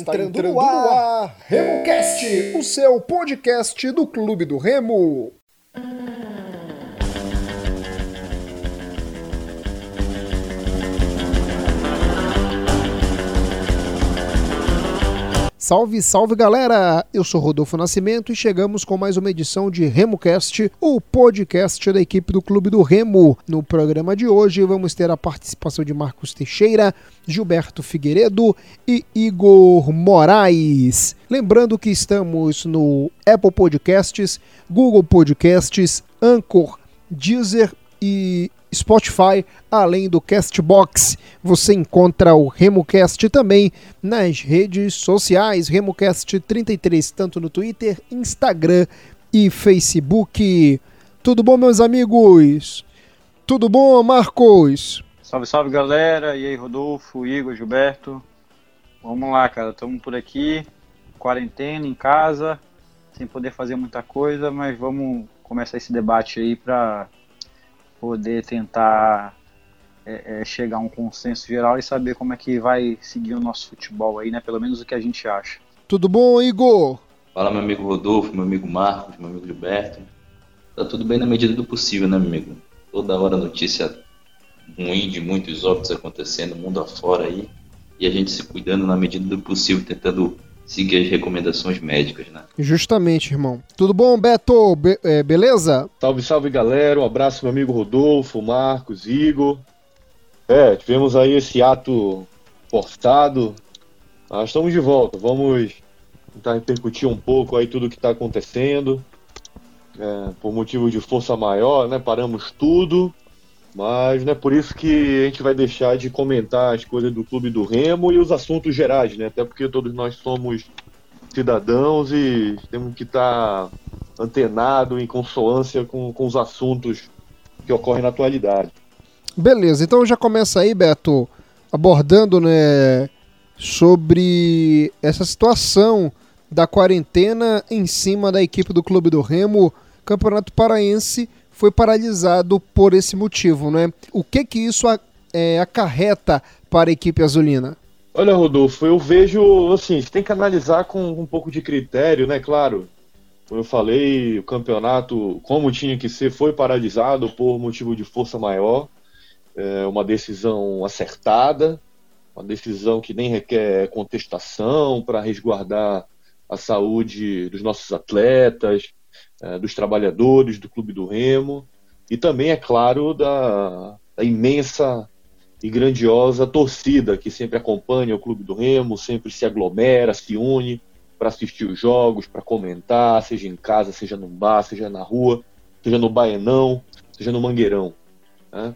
Está entrando, entrando no ar, ar RemoCast, o seu podcast do Clube do Remo. Salve, salve galera! Eu sou Rodolfo Nascimento e chegamos com mais uma edição de RemoCast, o podcast da equipe do Clube do Remo. No programa de hoje vamos ter a participação de Marcos Teixeira, Gilberto Figueiredo e Igor Moraes. Lembrando que estamos no Apple Podcasts, Google Podcasts, Anchor, Deezer e Spotify, além do Castbox. Você encontra o RemoCast também nas redes sociais, RemoCast33, tanto no Twitter, Instagram e Facebook. Tudo bom, meus amigos? Tudo bom, Marcos? Salve, salve, galera. E aí, Rodolfo, Igor, Gilberto. Vamos lá, cara. Estamos por aqui, quarentena, em casa, sem poder fazer muita coisa, mas vamos começar esse debate aí para poder tentar é, é, chegar a um consenso geral e saber como é que vai seguir o nosso futebol aí, né? Pelo menos o que a gente acha. Tudo bom, Igor? Fala, meu amigo Rodolfo, meu amigo Marcos, meu amigo Gilberto. Tá tudo bem na medida do possível, né, meu amigo? Toda hora notícia ruim de muitos óbitos acontecendo mundo afora aí. E a gente se cuidando na medida do possível, tentando seguir as recomendações médicas, né? Justamente, irmão. Tudo bom, Beto? Be é, beleza? Salve, salve, galera. Um abraço, meu amigo Rodolfo, Marcos, Igor. É, tivemos aí esse ato forçado. Nós estamos de volta. Vamos tentar repercutir um pouco aí tudo o que está acontecendo. É, por motivo de força maior, né? Paramos tudo. Mas não é por isso que a gente vai deixar de comentar as coisas do Clube do Remo e os assuntos gerais, né? Até porque todos nós somos cidadãos e temos que estar tá antenado em consonância com, com os assuntos que ocorrem na atualidade. Beleza, então já começa aí, Beto, abordando né, sobre essa situação da quarentena em cima da equipe do Clube do Remo, Campeonato Paraense foi paralisado por esse motivo, né? O que que isso é, acarreta para a equipe azulina? Olha, Rodolfo, eu vejo assim, tem que analisar com um pouco de critério, né? Claro, como eu falei, o campeonato, como tinha que ser, foi paralisado por motivo de força maior. É uma decisão acertada, uma decisão que nem requer contestação para resguardar a saúde dos nossos atletas, é, dos trabalhadores do Clube do Remo e também, é claro, da, da, imensa e grandiosa torcida que sempre acompanha o Clube do Remo, sempre se aglomera, se une para assistir os jogos, para comentar, seja em casa, seja no bar, seja na rua, seja no Baenão, seja no Mangueirão. Né?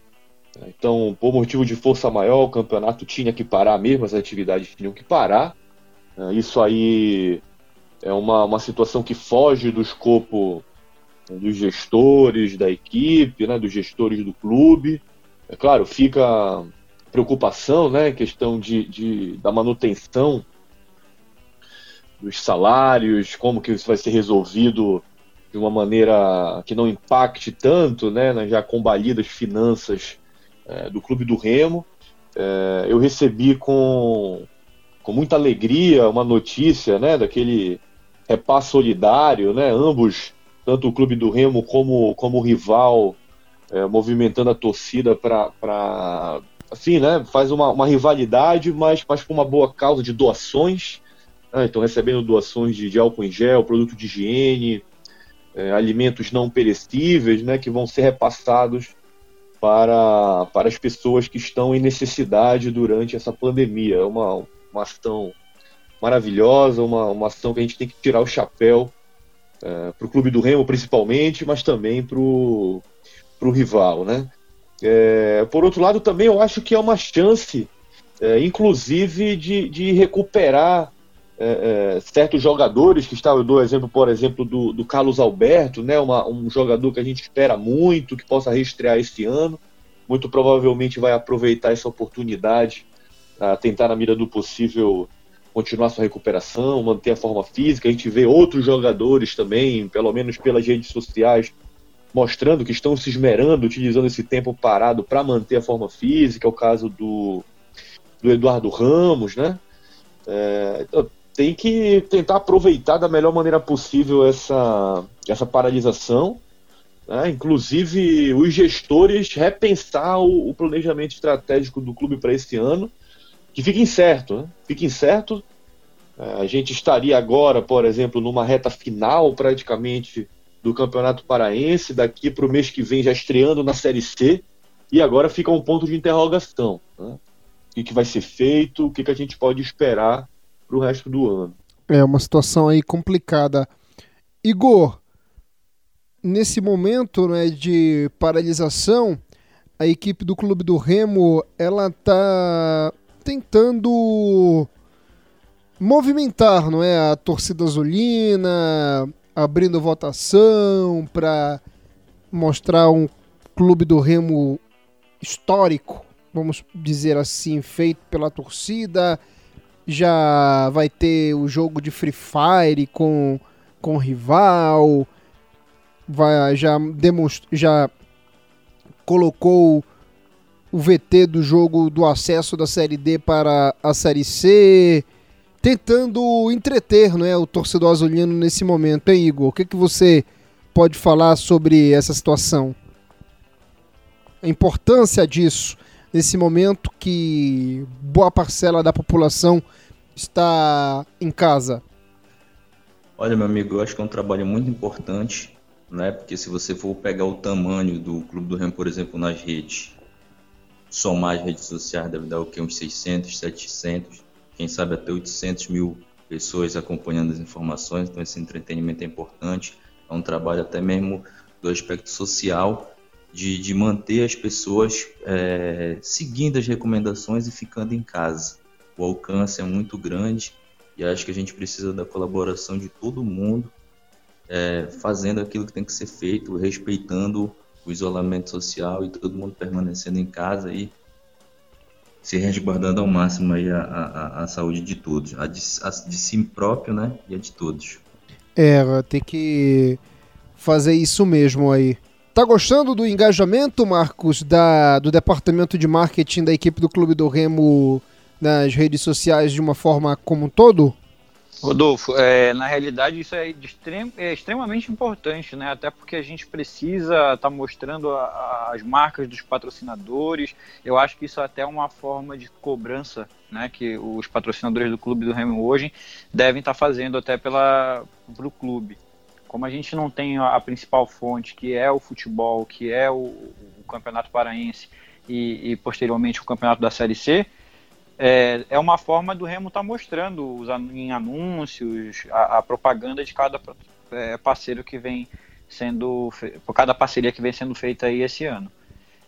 Então, por motivo de força maior, o campeonato tinha que parar mesmo, as atividades tinham que parar. É, isso aí é uma, uma situação que foge do escopo dos gestores da equipe, né, dos gestores do clube. É claro, fica preocupação, né, questão de, de, da manutenção dos salários, como que isso vai ser resolvido de uma maneira que não impacte tanto, né, nas já combalidas finanças é, do Clube do Remo. É, eu recebi com, com muita alegria uma notícia, né, daquele repasse solidário, né? Ambos, tanto o clube do Remo como, como o rival, é, movimentando a torcida para assim, né? Faz uma, uma rivalidade, mas, mas com uma boa causa de doações. Né? Então, recebendo doações de, de álcool em gel, produto de higiene, é, alimentos não perecíveis, né? Que vão ser repassados para, para as pessoas que estão em necessidade durante essa pandemia. É uma, uma ação maravilhosa, uma, uma ação que a gente tem que tirar o chapéu é, para o clube do Remo, principalmente, mas também para o rival, né? É, por outro lado, também eu acho que é uma chance, é, inclusive, de, de recuperar é, é, certos jogadores que estavam, eu dou exemplo, por exemplo, do, do Carlos Alberto, né, uma, um jogador que a gente espera muito, que possa reestrear esse ano, muito provavelmente vai aproveitar essa oportunidade a tentar, na medida do possível, continuar sua recuperação, manter a forma física. A gente vê outros jogadores também, pelo menos pelas redes sociais, mostrando que estão se esmerando, utilizando esse tempo parado para manter a forma física. É o caso do, do Eduardo Ramos, né? É, então, tem que tentar aproveitar da melhor maneira possível essa, essa paralisação, né? inclusive os gestores repensar o, o planejamento estratégico do clube para esse ano, que fica incerto, né? fica incerto. É, a gente estaria agora, por exemplo, numa reta final praticamente do Campeonato Paraense, daqui para o mês que vem já estreando na Série C, e agora fica um ponto de interrogação. Né? O que, que vai ser feito, o que, que a gente pode esperar para o resto do ano. É uma situação aí complicada. Igor, nesse momento né, de paralisação, a equipe do Clube do Remo ela está tentando movimentar, não é, a torcida azulina, abrindo votação para mostrar um Clube do Remo histórico, vamos dizer assim, feito pela torcida. Já vai ter o jogo de Free Fire com, com rival, vai, já, demonst, já colocou o VT do jogo do acesso da Série D para a Série C, tentando entreter né, o torcedor azulino nesse momento, hein, Igor? O que, que você pode falar sobre essa situação? A importância disso nesse momento que boa parcela da população está em casa? Olha, meu amigo, eu acho que é um trabalho muito importante, né? Porque se você for pegar o tamanho do Clube do Remo, por exemplo, nas redes, somar as redes sociais, deve dar o quê? Uns 600, 700, quem sabe até 800 mil pessoas acompanhando as informações. Então, esse entretenimento é importante. É um trabalho até mesmo do aspecto social de, de manter as pessoas é, seguindo as recomendações e ficando em casa. O alcance é muito grande e acho que a gente precisa da colaboração de todo mundo, é, fazendo aquilo que tem que ser feito, respeitando o isolamento social e todo mundo permanecendo em casa e se resguardando ao máximo aí a, a, a saúde de todos, a de, a de si próprio, né, e a de todos. É, tem que fazer isso mesmo aí. Tá gostando do engajamento, Marcos, da, do departamento de marketing da equipe do Clube do Remo nas redes sociais de uma forma como um todo? Rodolfo, é, na realidade isso é, extrem, é, extremamente importante, né? Até porque a gente precisa estar tá mostrando a, a, as marcas dos patrocinadores. Eu acho que isso é até uma forma de cobrança, né? Que os patrocinadores do clube do Remo hoje devem estar tá fazendo até pela o clube como a gente não tem a principal fonte, que é o futebol, que é o, o Campeonato Paraense e, e, posteriormente o Campeonato da Série C, é, é uma forma do Remo estar tá mostrando os, em anúncios a, a propaganda de cada é, parceiro que vem sendo, por cada parceria que vem sendo feita aí esse ano.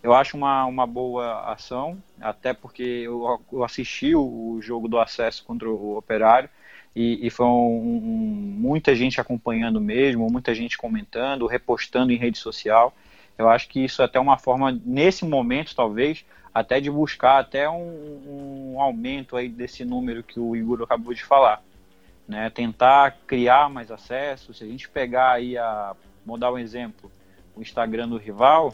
Eu acho uma, uma boa ação, até porque eu, eu assisti o, jogo do acesso contra o Operário, e, e foi um, um, muita gente acompanhando mesmo, muita gente comentando, repostando em rede social. Eu acho que isso é até uma forma, nesse momento talvez, até de buscar até um, um aumento aí desse número que o Igor acabou de falar. Né? Tentar criar mais acesso. Se a gente pegar aí a. Vou dar um exemplo: o Instagram do rival.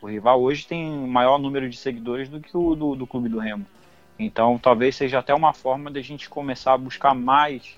O rival hoje tem maior número de seguidores do que o do, do Clube do Remo. Então, talvez seja até uma forma de a gente começar a buscar mais,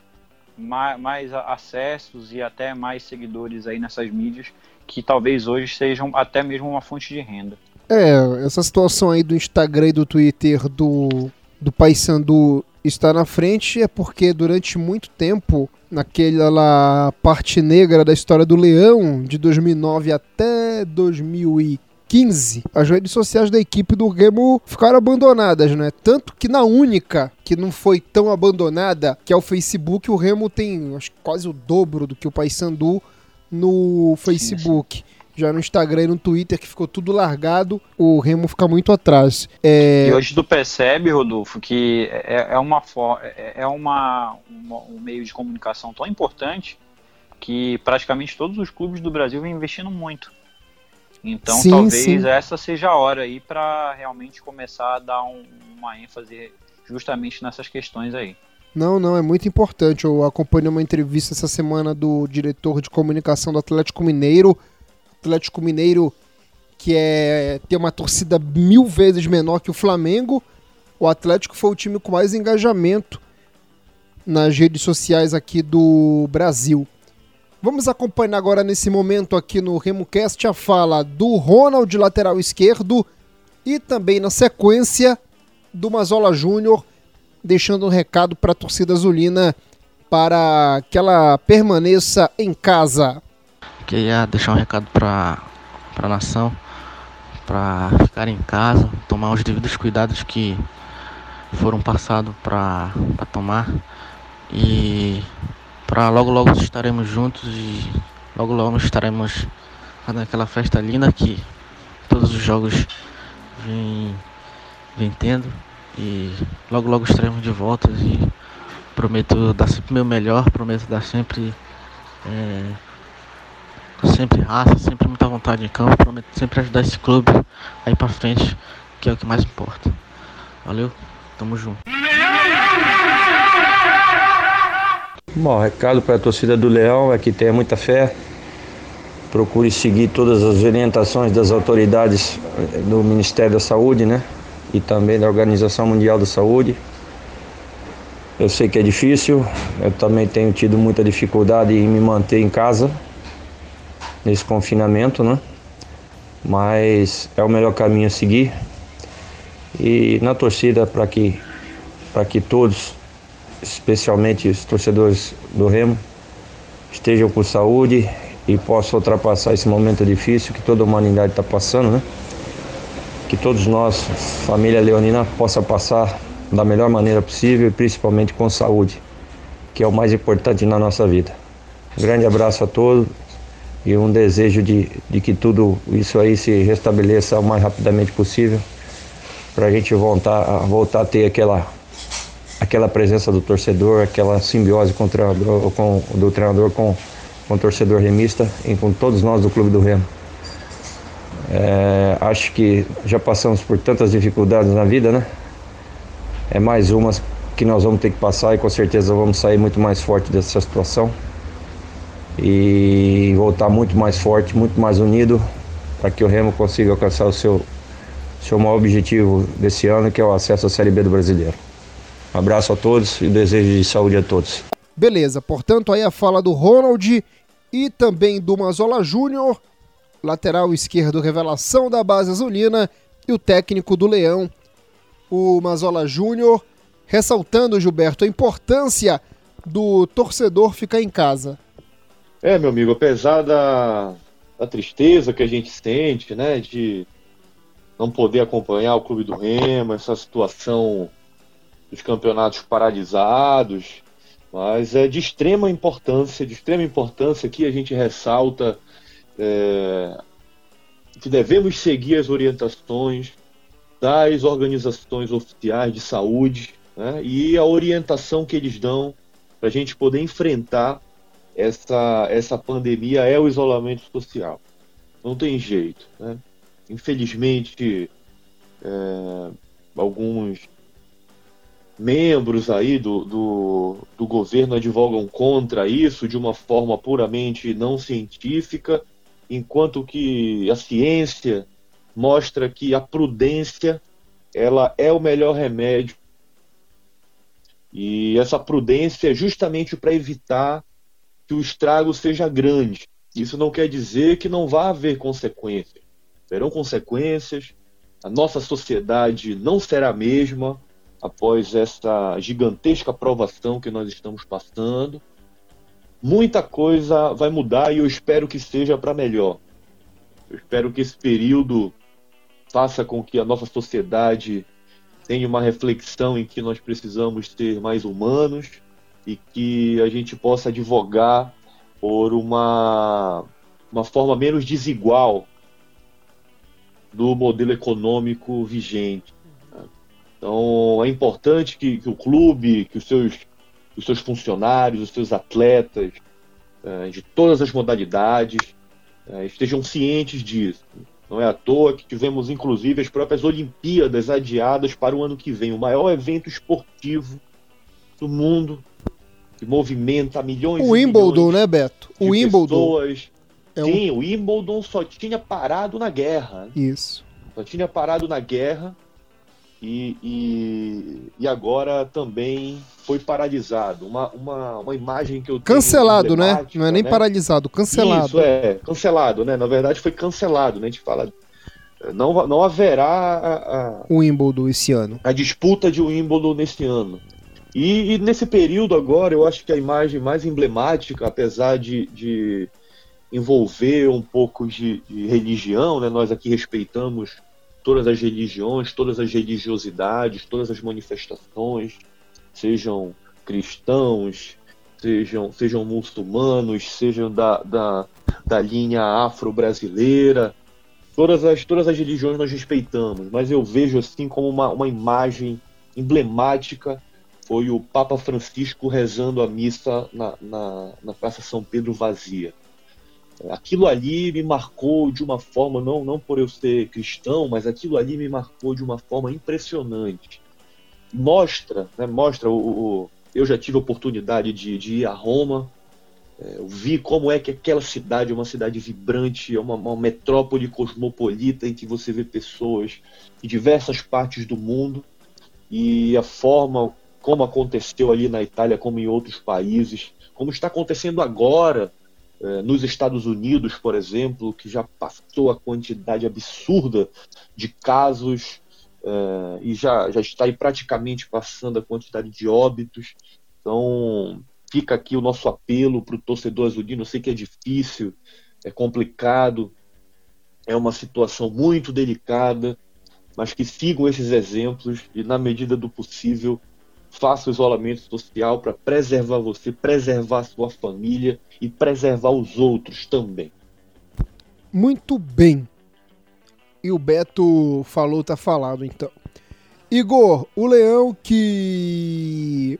mais, mais, acessos e até mais seguidores aí nessas mídias, que talvez hoje sejam até mesmo uma fonte de renda. É, essa situação aí do Instagram e do Twitter do, do Paysandu está na frente é porque durante muito tempo, naquela parte negra da história do Leão, de 2009 até 2015, 15, as redes sociais da equipe do Remo ficaram abandonadas, né? Tanto que na única que não foi tão abandonada, que é o Facebook, o Remo tem acho, quase o dobro do que o Paysandu no Facebook. Sim já no Instagram e no Twitter, que ficou tudo largado, o Remo fica muito atrás. É... E hoje tu percebe, Rodolfo, que é, é, uma, é, é uma, uma, um meio de comunicação tão importante que praticamente todos os clubes do Brasil vêm investindo muito. Então sim, talvez sim. essa seja a hora aí para realmente começar a dar um, uma ênfase justamente nessas questões aí. Não, não, é muito importante. Eu acompanhei uma entrevista essa semana do diretor de comunicação do Atlético Mineiro. Atlético Mineiro que é tem uma torcida mil vezes menor que o Flamengo. O Atlético foi o time com mais engajamento nas redes sociais aqui do Brasil. Vamos acompanhar agora nesse momento aqui no RemoCast a fala do Ronald, lateral esquerdo, e também na sequência do Mazola Júnior, deixando um recado para a torcida azulina para que ela permaneça em casa. Queria deixar um recado para a nação, para ficar em casa, tomar os devidos cuidados que foram passados para tomar. E para logo logo estaremos juntos e logo logo estaremos fazendo aquela festa linda que todos os jogos vem tendo. E logo logo estaremos de volta e prometo dar sempre o meu melhor, prometo dar sempre é, sempre raça, sempre muita vontade em campo, prometo sempre ajudar esse clube a ir pra frente, que é o que mais importa. Valeu, tamo junto. Bom, recado para a torcida do Leão é que tenha muita fé, procure seguir todas as orientações das autoridades do Ministério da Saúde, né? E também da Organização Mundial da Saúde. Eu sei que é difícil, eu também tenho tido muita dificuldade em me manter em casa nesse confinamento, né? Mas é o melhor caminho a seguir. E na torcida para que para que todos especialmente os torcedores do Remo, estejam com saúde e possam ultrapassar esse momento difícil que toda a humanidade está passando, né? Que todos nós, família leonina, possa passar da melhor maneira possível e principalmente com saúde, que é o mais importante na nossa vida. Um grande abraço a todos e um desejo de, de que tudo isso aí se restabeleça o mais rapidamente possível para a gente voltar, voltar a ter aquela aquela presença do torcedor, aquela simbiose com o treinador, com, do treinador com, com o torcedor remista e com todos nós do Clube do Remo. É, acho que já passamos por tantas dificuldades na vida, né? É mais umas que nós vamos ter que passar e com certeza vamos sair muito mais forte dessa situação e voltar muito mais forte, muito mais unido para que o Remo consiga alcançar o seu, seu maior objetivo desse ano, que é o acesso à Série B do Brasileiro. Um abraço a todos e desejo de saúde a todos. Beleza, portanto, aí a fala do Ronald e também do Mazola Júnior, lateral esquerdo revelação da base azulina, e o técnico do Leão, o Mazola Júnior, ressaltando, Gilberto, a importância do torcedor ficar em casa. É, meu amigo, apesar da, da tristeza que a gente sente, né, de não poder acompanhar o Clube do Remo, essa situação dos campeonatos paralisados, mas é de extrema importância, de extrema importância que a gente ressalta é, que devemos seguir as orientações das organizações oficiais de saúde né, e a orientação que eles dão para a gente poder enfrentar essa, essa pandemia é o isolamento social. Não tem jeito. Né? Infelizmente, é, alguns membros aí do, do, do, governo advogam contra isso de uma forma puramente não científica, enquanto que a ciência mostra que a prudência ela é o melhor remédio. E essa prudência é justamente para evitar que o estrago seja grande. Isso não quer dizer que não vá haver consequências. Terão consequências, a nossa sociedade não será a mesma, após essa gigantesca provação que nós estamos passando. Muita coisa vai mudar e eu espero que seja para melhor. Eu espero que esse período faça com que a nossa sociedade tenha uma reflexão em que nós precisamos ser mais humanos e que a gente possa advogar por uma, uma forma menos desigual do modelo econômico vigente. Então é importante que, que o clube, que os seus, os seus funcionários, os seus atletas, é, de todas as modalidades, é, estejam cientes disso. Não é à toa que tivemos, inclusive, as próprias Olimpíadas adiadas para o ano que vem, o maior evento esportivo do mundo, que movimenta milhões o Wimbledon, né, Beto? O Wimbledon. Pessoas. É Sim, um... o Wimbledon só tinha parado na guerra. Isso. Só tinha parado na guerra e, e, e, agora também foi paralisado. Uma, uma, uma imagem que eu Cancelado, né? Não é nem né? paralisado, cancelado. Isso, é, cancelado, né? Na verdade foi cancelado, né? A gente fala. Não, não haverá a, a, o Wimbledon esse ano. A disputa de Wimbledon nesse ano. E, e, nesse período agora, eu acho que a imagem mais emblemática, apesar de, de envolver um pouco de, de religião, né? Nós aqui respeitamos todas as religiões, todas as religiosidades, todas as manifestações, sejam cristãos, sejam, sejam muçulmanos, sejam da, da, da linha afro-brasileira. Todas as, todas as religiões nós respeitamos, mas eu vejo assim como uma, uma imagem emblemática foi o Papa Francisco rezando a missa na, na, na Praça São Pedro vazia aquilo ali me marcou de uma forma, não, não por eu ser cristão, mas aquilo ali me marcou de uma forma impressionante. Mostra, né, mostra o, o eu já tive a oportunidade de, de ir a Roma, é, eu vi como é que aquela cidade é uma cidade vibrante, é uma, uma metrópole cosmopolita em que você vê pessoas de diversas partes do mundo e a forma como aconteceu ali na Itália, como em outros países, como está acontecendo agora é, nos Estados Unidos, por exemplo, que já passou a quantidade absurda de casos é, e já, já está aí praticamente passando a quantidade de óbitos. Então, fica aqui o nosso apelo para o torcedor azulino. Eu sei que é difícil, é complicado, é uma situação muito delicada, mas que sigam esses exemplos e, na medida do possível, faça o isolamento social para preservar você, preservar sua família e preservar os outros também. Muito bem. E o Beto falou, tá falado então. Igor, o Leão que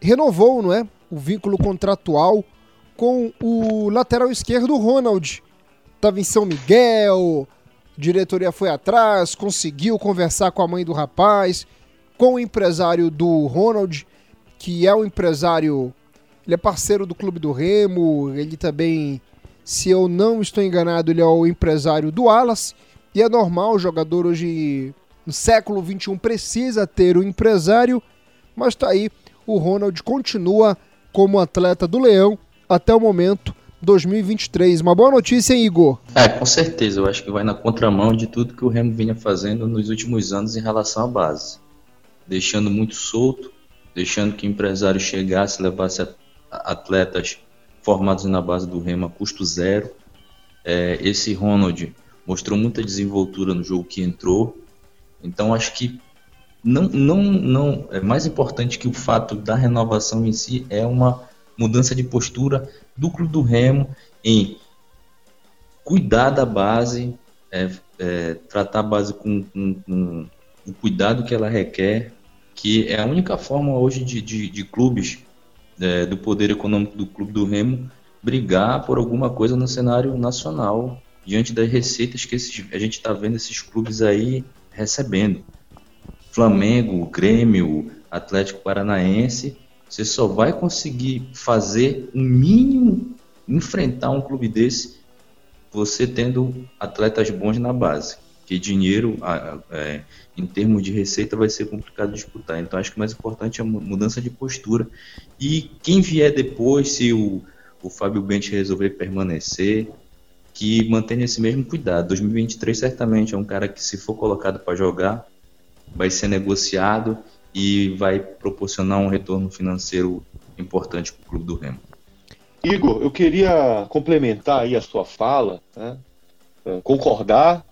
renovou, não é? O vínculo contratual com o lateral esquerdo Ronald. Tava em São Miguel, diretoria foi atrás, conseguiu conversar com a mãe do rapaz, com o empresário do Ronald, que é o empresário, ele é parceiro do Clube do Remo, ele também, se eu não estou enganado, ele é o empresário do Alas, e é normal, o jogador hoje, no século XXI, precisa ter o um empresário, mas tá aí, o Ronald continua como atleta do Leão até o momento 2023. Uma boa notícia, hein, Igor? É, com certeza. Eu acho que vai na contramão de tudo que o Remo vinha fazendo nos últimos anos em relação à base deixando muito solto, deixando que empresário chegasse, levasse atletas formados na base do Remo a custo zero. É, esse Ronald mostrou muita desenvoltura no jogo que entrou, então acho que não, não, não é mais importante que o fato da renovação em si é uma mudança de postura do clube do Remo em cuidar da base, é, é, tratar a base com, com, com o cuidado que ela requer, que é a única forma hoje de, de, de clubes é, do poder econômico do clube do Remo brigar por alguma coisa no cenário nacional diante das receitas que esses, a gente está vendo esses clubes aí recebendo. Flamengo, Grêmio, Atlético Paranaense, você só vai conseguir fazer um mínimo enfrentar um clube desse você tendo atletas bons na base que dinheiro, é, em termos de receita, vai ser complicado disputar. Então, acho que o mais importante é a mudança de postura. E quem vier depois, se o, o Fábio Bente resolver permanecer, que mantenha esse mesmo cuidado. 2023 certamente é um cara que, se for colocado para jogar, vai ser negociado e vai proporcionar um retorno financeiro importante para o clube do Remo. Igor, eu queria complementar aí a sua fala, né? Concordar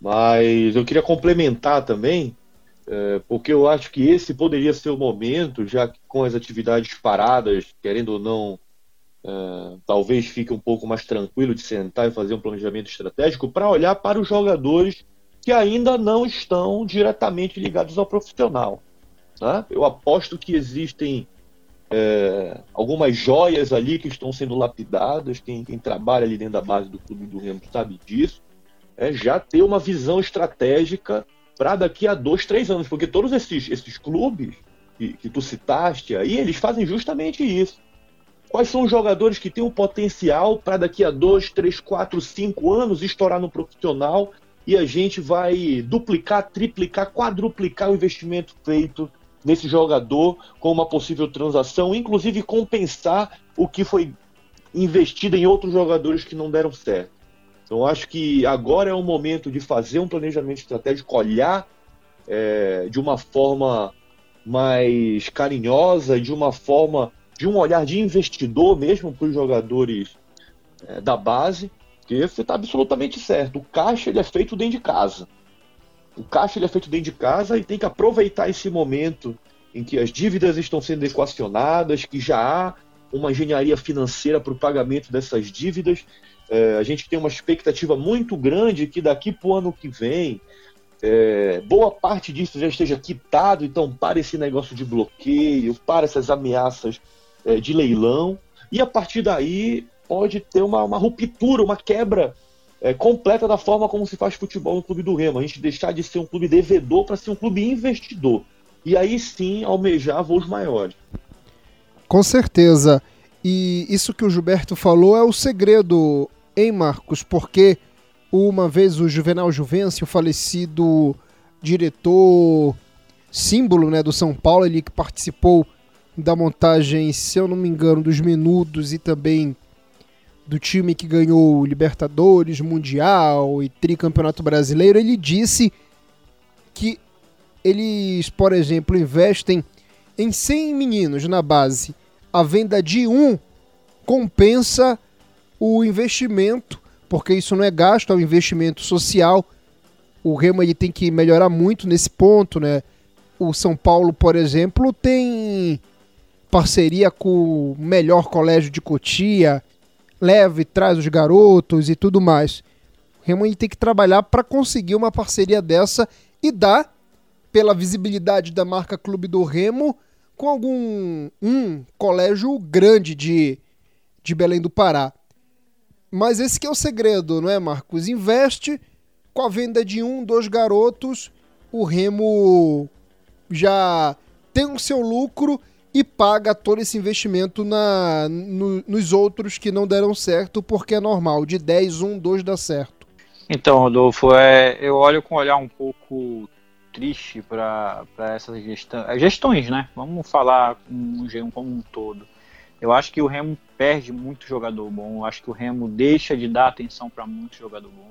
mas eu queria complementar também, é, porque eu acho que esse poderia ser o momento, já que com as atividades paradas, querendo ou não, é, talvez fique um pouco mais tranquilo de sentar e fazer um planejamento estratégico para olhar para os jogadores que ainda não estão diretamente ligados ao profissional. Né? Eu aposto que existem é, algumas joias ali que estão sendo lapidadas. Quem, quem, trabalha ali dentro da base do clube do Remo sabe disso é já ter uma visão estratégica para daqui a dois, três anos, porque todos esses, esses clubes que, que tu citaste aí, eles fazem justamente isso. Quais são os jogadores que têm o potencial para daqui a dois, três, quatro, cinco anos estourar no profissional e a gente vai duplicar, triplicar, quadruplicar o investimento feito nesse jogador com uma possível transação, inclusive compensar o que foi investido em outros jogadores que não deram certo. Então acho que agora é o momento de fazer um planejamento estratégico, olhar é, de uma forma mais carinhosa, de uma forma de um olhar de investidor mesmo para os jogadores é, da base, porque você está absolutamente certo. O caixa ele é feito dentro de casa. O caixa ele é feito dentro de casa e tem que aproveitar esse momento em que as dívidas estão sendo equacionadas, que já há uma engenharia financeira para o pagamento dessas dívidas. É, a gente tem uma expectativa muito grande que daqui para o ano que vem é, boa parte disso já esteja quitado, então para esse negócio de bloqueio, para essas ameaças é, de leilão, e a partir daí pode ter uma, uma ruptura, uma quebra é, completa da forma como se faz futebol no Clube do Remo. A gente deixar de ser um clube devedor para ser um clube investidor. E aí sim almejar voos maiores. Com certeza. E isso que o Gilberto falou é o segredo, hein, Marcos? Porque uma vez o Juvenal Juvencio, o falecido diretor símbolo né, do São Paulo, ele que participou da montagem, se eu não me engano, dos Menudos e também do time que ganhou Libertadores, Mundial e Tricampeonato Brasileiro, ele disse que eles, por exemplo, investem em 100 meninos na base. A venda de um compensa o investimento, porque isso não é gasto, é um investimento social. O Remo ele tem que melhorar muito nesse ponto, né? O São Paulo, por exemplo, tem parceria com o melhor colégio de Cotia, leva e traz os garotos e tudo mais. O Remo tem que trabalhar para conseguir uma parceria dessa e dar, pela visibilidade da marca Clube do Remo, com algum um colégio grande de, de Belém do Pará. Mas esse que é o segredo, não é, Marcos? Investe com a venda de um, dois garotos, o Remo já tem o seu lucro e paga todo esse investimento na, no, nos outros que não deram certo, porque é normal, de 10, 1, 2 dá certo. Então, Rodolfo, é, eu olho com um olhar um pouco triste para essas gestão, é, gestões, né? Vamos falar um, como um todo. Eu acho que o Remo perde muito jogador bom, eu acho que o Remo deixa de dar atenção para muito jogador bom.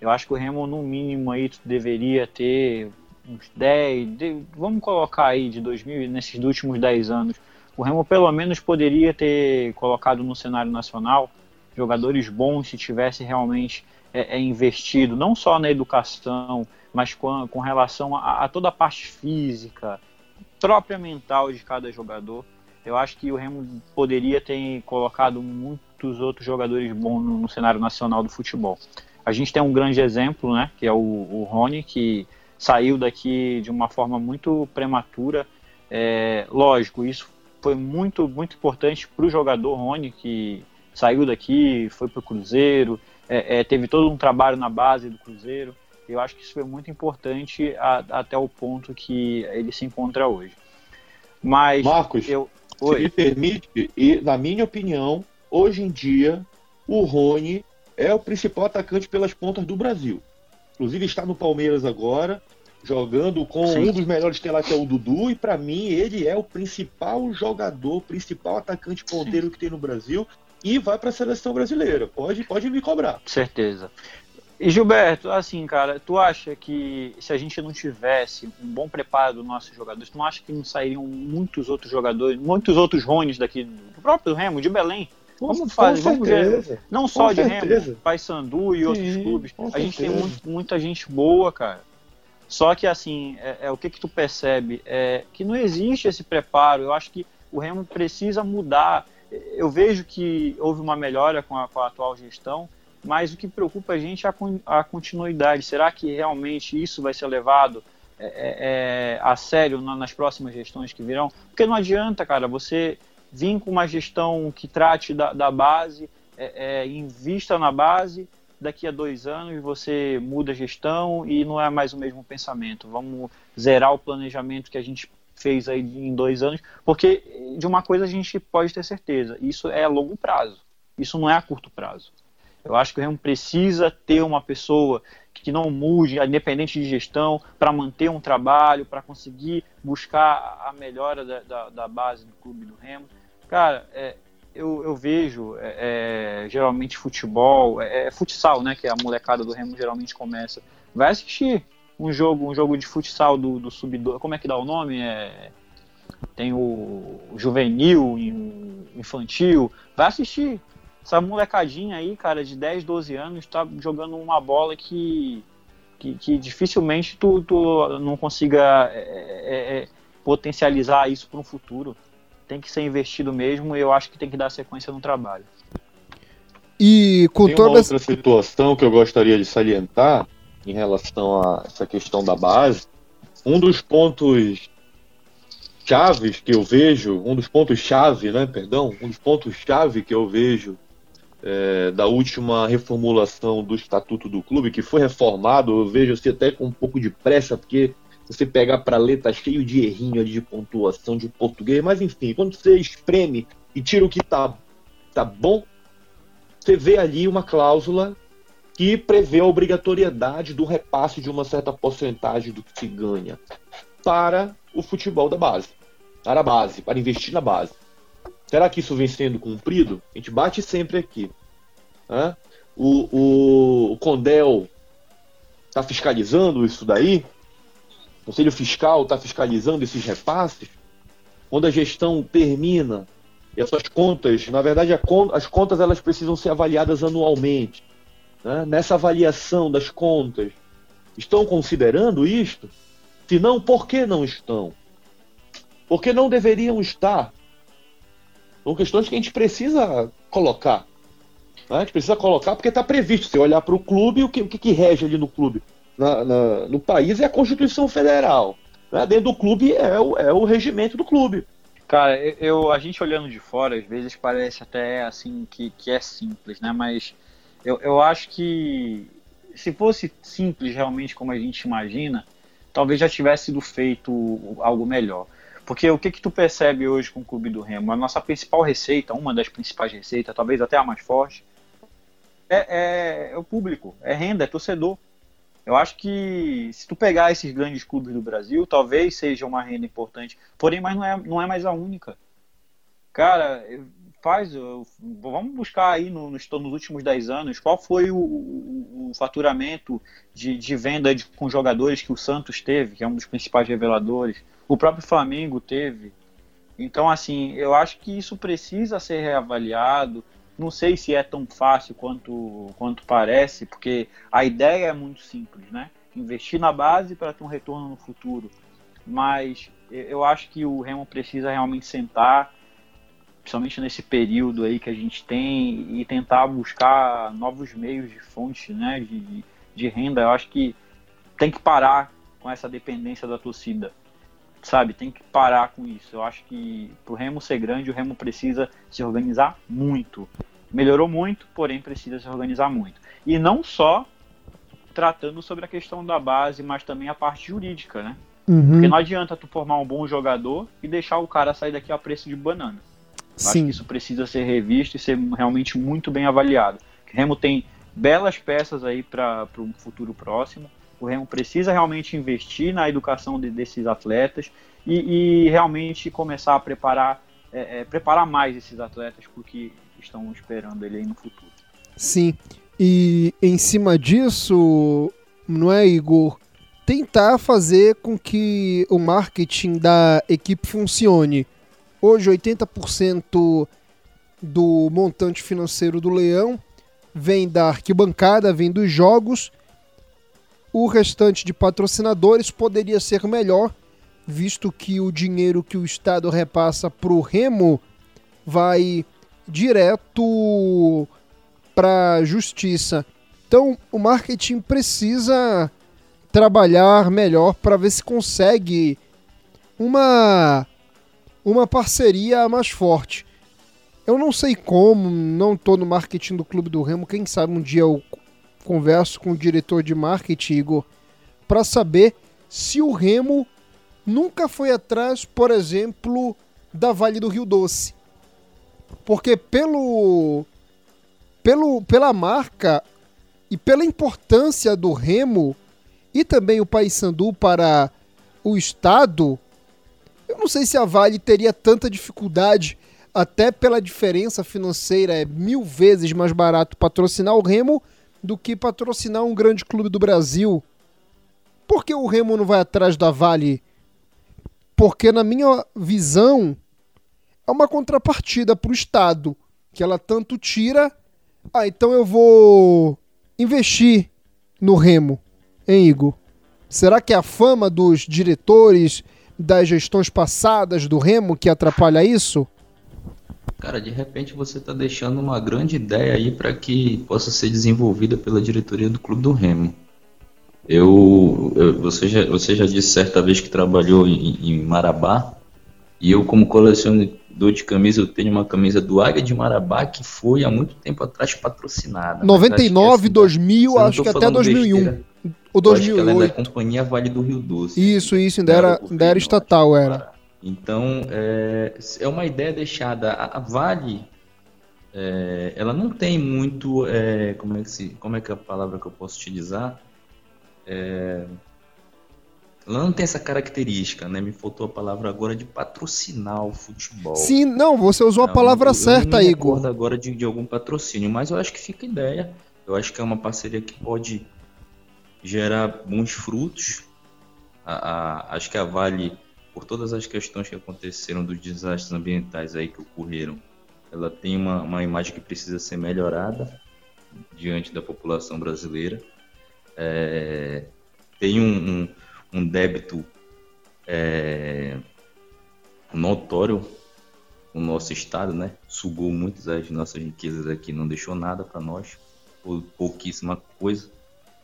Eu acho que o Remo, no mínimo, aí deveria ter uns 10, de, vamos colocar aí de 2000, nesses últimos 10 anos, o Remo pelo menos poderia ter colocado no cenário nacional jogadores bons se tivesse realmente é, é investido, não só na educação, mas com, com relação a, a, toda a parte física, própria mental de cada jogador. Eu acho que o Remo poderia ter colocado muitos outros jogadores bons no, no cenário nacional do futebol. A gente tem um grande exemplo, né, que é o, o Rony, que saiu daqui de uma forma muito prematura. É, lógico, isso foi muito, muito importante para o jogador Rony, que saiu daqui, foi para o Cruzeiro, é, é, teve todo um trabalho na base do Cruzeiro. Eu acho que isso foi muito importante a, até o ponto que ele se encontra hoje. Mas Marcos, eu, se me permite, e na minha opinião, hoje em dia o Rony é o principal atacante pelas pontas do Brasil. Inclusive está no Palmeiras agora, jogando com Sim. um dos melhores tem lá que é o Dudu, e para mim ele é o principal jogador, principal atacante ponteiro Sim. que tem no Brasil e vai para a seleção brasileira. Pode, pode me cobrar. Certeza. E Gilberto, assim, cara, tu acha que se a gente não tivesse um bom preparo dos nossos jogadores, tu não acha que não sairiam muitos outros jogadores, muitos outros Rones daqui do próprio Remo, de Belém? Vamos fazer, vamos ver. Não só com de certeza. Remo, Paysandu e outros Sim, clubes. A gente tem muito, muita gente boa, cara. Só que assim, é, é, o que que tu percebe? É que não existe esse preparo. Eu acho que o Remo precisa mudar. Eu vejo que houve uma melhora com a, com a atual gestão, mas o que preocupa a gente é a, a continuidade. Será que realmente isso vai ser levado é, é, é a sério nas próximas gestões que virão? Porque não adianta, cara, você vir com uma gestão que trate da, da base, é, é, invista na base, daqui a dois anos você muda a gestão e não é mais o mesmo pensamento. Vamos zerar o planejamento que a gente fez aí em dois anos, porque de uma coisa a gente pode ter certeza, isso é a longo prazo, isso não é a curto prazo. Eu acho que o Remo precisa ter uma pessoa que não mude, independente de gestão, para manter um trabalho, para conseguir buscar a melhora da, da, da, base do clube do Remo. Cara, é, eu, eu, vejo é, é, geralmente futebol, é, é, futsal, né? Que a molecada do Remo geralmente começa. Vai assistir um jogo, um jogo de futsal do, do sub como é que dá o nome? É, tem o juvenil, infantil, vai assistir. Essa molecadinha aí, cara, de 10, 12 anos, tá jogando uma bola que, que, que dificilmente tu, tu não consiga é, é, é potencializar isso para um futuro. Tem que ser investido mesmo e eu acho que tem que dar sequência no trabalho. E com tem toda uma outra situação que eu gostaria de salientar em relação a essa questão da base. Um dos pontos chaves que eu vejo, um dos pontos chave, né, perdão, um dos pontos chave que eu vejo é, da última reformulação do estatuto do clube, que foi reformado, eu vejo assim até com um pouco de pressa, porque você pegar para ler tá cheio de errinho ali de pontuação de português, mas enfim, quando você espreme e tira o que tá, tá bom, você vê ali uma cláusula que prevê a obrigatoriedade do repasse de uma certa porcentagem do que se ganha para o futebol da base, para a base, para investir na base. Será que isso vem sendo cumprido? A gente bate sempre aqui. Né? O, o, o Condel está fiscalizando isso daí? O Conselho Fiscal está fiscalizando esses repasses? Quando a gestão termina e as suas contas, na verdade, as contas elas precisam ser avaliadas anualmente. Né? Nessa avaliação das contas, estão considerando isto? Se não, por que não estão? Porque não deveriam estar. São questões que a gente precisa colocar. Né? A gente precisa colocar porque está previsto. Se olhar para o clube, o que, o que, rege ali no clube? Na, na, no país é a Constituição Federal. Né? Dentro do clube é o, é o regimento do clube. Cara, eu, a gente olhando de fora, às vezes parece até assim que, que é simples, né? Mas eu, eu acho que se fosse simples realmente como a gente imagina, talvez já tivesse sido feito algo melhor. Porque o que que tu percebe hoje com o Clube do Remo? A nossa principal receita, uma das principais receitas, talvez até a mais forte, é, é, é o público, é renda, é torcedor. Eu acho que se tu pegar esses grandes clubes do Brasil, talvez seja uma renda importante, porém, mas não é, não é mais a única. Cara, faz, vamos buscar aí no, nos, nos, últimos 10 anos qual foi o, o, o faturamento de, de venda de, com jogadores que o Santos teve, que é um dos principais reveladores o próprio Flamengo teve. Então, assim, eu acho que isso precisa ser reavaliado. Não sei se é tão fácil quanto, quanto parece, porque a ideia é muito simples, né? Investir na base para ter um retorno no futuro. Mas eu acho que o Remo precisa realmente sentar, principalmente nesse período aí que a gente tem, e tentar buscar novos meios de fonte né, de, de renda. Eu acho que tem que parar com essa dependência da torcida sabe, tem que parar com isso. Eu acho que pro Remo ser grande, o Remo precisa se organizar muito. Melhorou muito, porém precisa se organizar muito. E não só tratando sobre a questão da base, mas também a parte jurídica, né? Uhum. Porque não adianta tu formar um bom jogador e deixar o cara sair daqui a preço de banana. Sim. Acho que isso precisa ser revisto e ser realmente muito bem avaliado. O Remo tem belas peças aí para um futuro próximo o Remo precisa realmente investir na educação de, desses atletas e, e, realmente começar a preparar, é, é, preparar mais esses atletas porque estão esperando ele aí no futuro. Sim, e em cima disso, não é, Igor? Tentar fazer com que o marketing da equipe funcione. Hoje, 80% do montante financeiro do Leão vem da arquibancada, vem dos jogos o restante de patrocinadores poderia ser melhor, visto que o dinheiro que o Estado repassa para o Remo vai direto para a justiça. Então, o marketing precisa trabalhar melhor para ver se consegue uma uma parceria mais forte. Eu não sei como, não estou no marketing do Clube do Remo, quem sabe um dia eu converso com o diretor de marketing, Igor, para saber se o Remo nunca foi atrás, por exemplo, da Vale do Rio Doce. Porque pelo, pelo pela marca, e pela importância do Remo e também o Paysandu para o Estado, eu não sei se a Vale teria tanta dificuldade, até pela diferença financeira, é mil vezes mais barato patrocinar o Remo do que patrocinar um grande clube do Brasil. Por que o Remo não vai atrás da Vale? Porque, na minha visão, é uma contrapartida para o Estado, que ela tanto tira. Ah, então eu vou investir no Remo, hein, Igor? Será que é a fama dos diretores das gestões passadas do Remo que atrapalha isso? Cara, de repente você está deixando uma grande ideia aí para que possa ser desenvolvida pela diretoria do Clube do Remo. Eu, eu você, já, você já disse certa vez que trabalhou em, em Marabá, e eu, como colecionador de camisa, eu tenho uma camisa do Águia de Marabá que foi há muito tempo atrás patrocinada. 99, acho 2000, acho que até 2001. Besteira. O 2008. ela é da Companhia Vale do Rio Doce. Isso, isso, ainda era, ainda era estatal, era. Então, é, é uma ideia deixada. A, a Vale, é, ela não tem muito, é, como, é que se, como é que é a palavra que eu posso utilizar? É, ela não tem essa característica, né? Me faltou a palavra agora de patrocinar o futebol. Sim, não, você usou não, a palavra eu, certa, eu não Igor. agora de, de algum patrocínio, mas eu acho que fica ideia. Eu acho que é uma parceria que pode gerar bons frutos. A, a, acho que a Vale, por todas as questões que aconteceram dos desastres ambientais aí que ocorreram, ela tem uma, uma imagem que precisa ser melhorada diante da população brasileira. É, tem um, um, um débito é, notório no nosso estado, né? Sugou muitas das nossas riquezas aqui, não deixou nada para nós, pouquíssima coisa.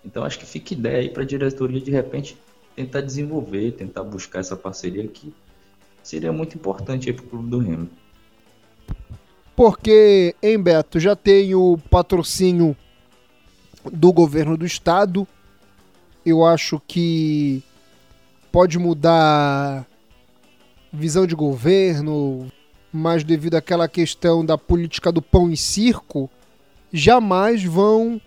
Então acho que fica ideia aí para a diretoria de repente tentar desenvolver, tentar buscar essa parceria que seria muito importante para o clube do Remo. Porque em Beto já tem o patrocínio do governo do estado. Eu acho que pode mudar visão de governo, mas devido àquela questão da política do pão e circo, jamais vão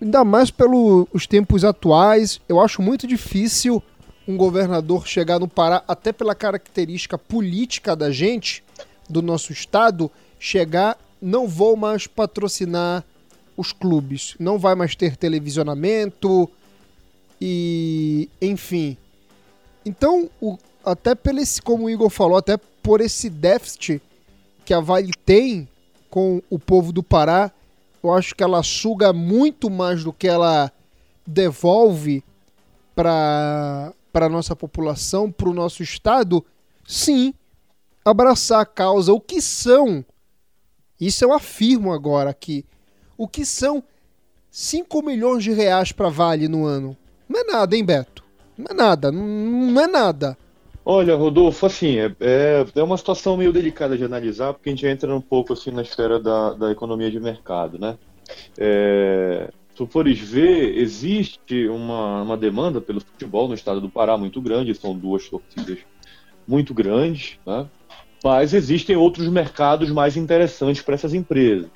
ainda mais pelos tempos atuais, eu acho muito difícil um governador chegar no Pará, até pela característica política da gente, do nosso estado, chegar, não vou mais patrocinar os clubes, não vai mais ter televisionamento. E, enfim. Então, o, até pelo esse, como o Igor falou, até por esse déficit que a Vale tem com o povo do Pará, eu acho que ela suga muito mais do que ela devolve para a nossa população, para o nosso Estado, sim, abraçar a causa. O que são, isso eu afirmo agora aqui, o que são 5 milhões de reais para Vale no ano? Não é nada, hein, Beto? Não é nada, não é nada. Olha, Rodolfo, assim, é, é, é, uma situação meio delicada de analisar, porque a gente entra um pouco assim na esfera da, da economia de mercado, né? É, se tu fores ver, existe uma, uma demanda pelo futebol no estado do Pará muito grande, são duas torcidas muito grandes, né? mas existem outros mercados mais interessantes para essas empresas.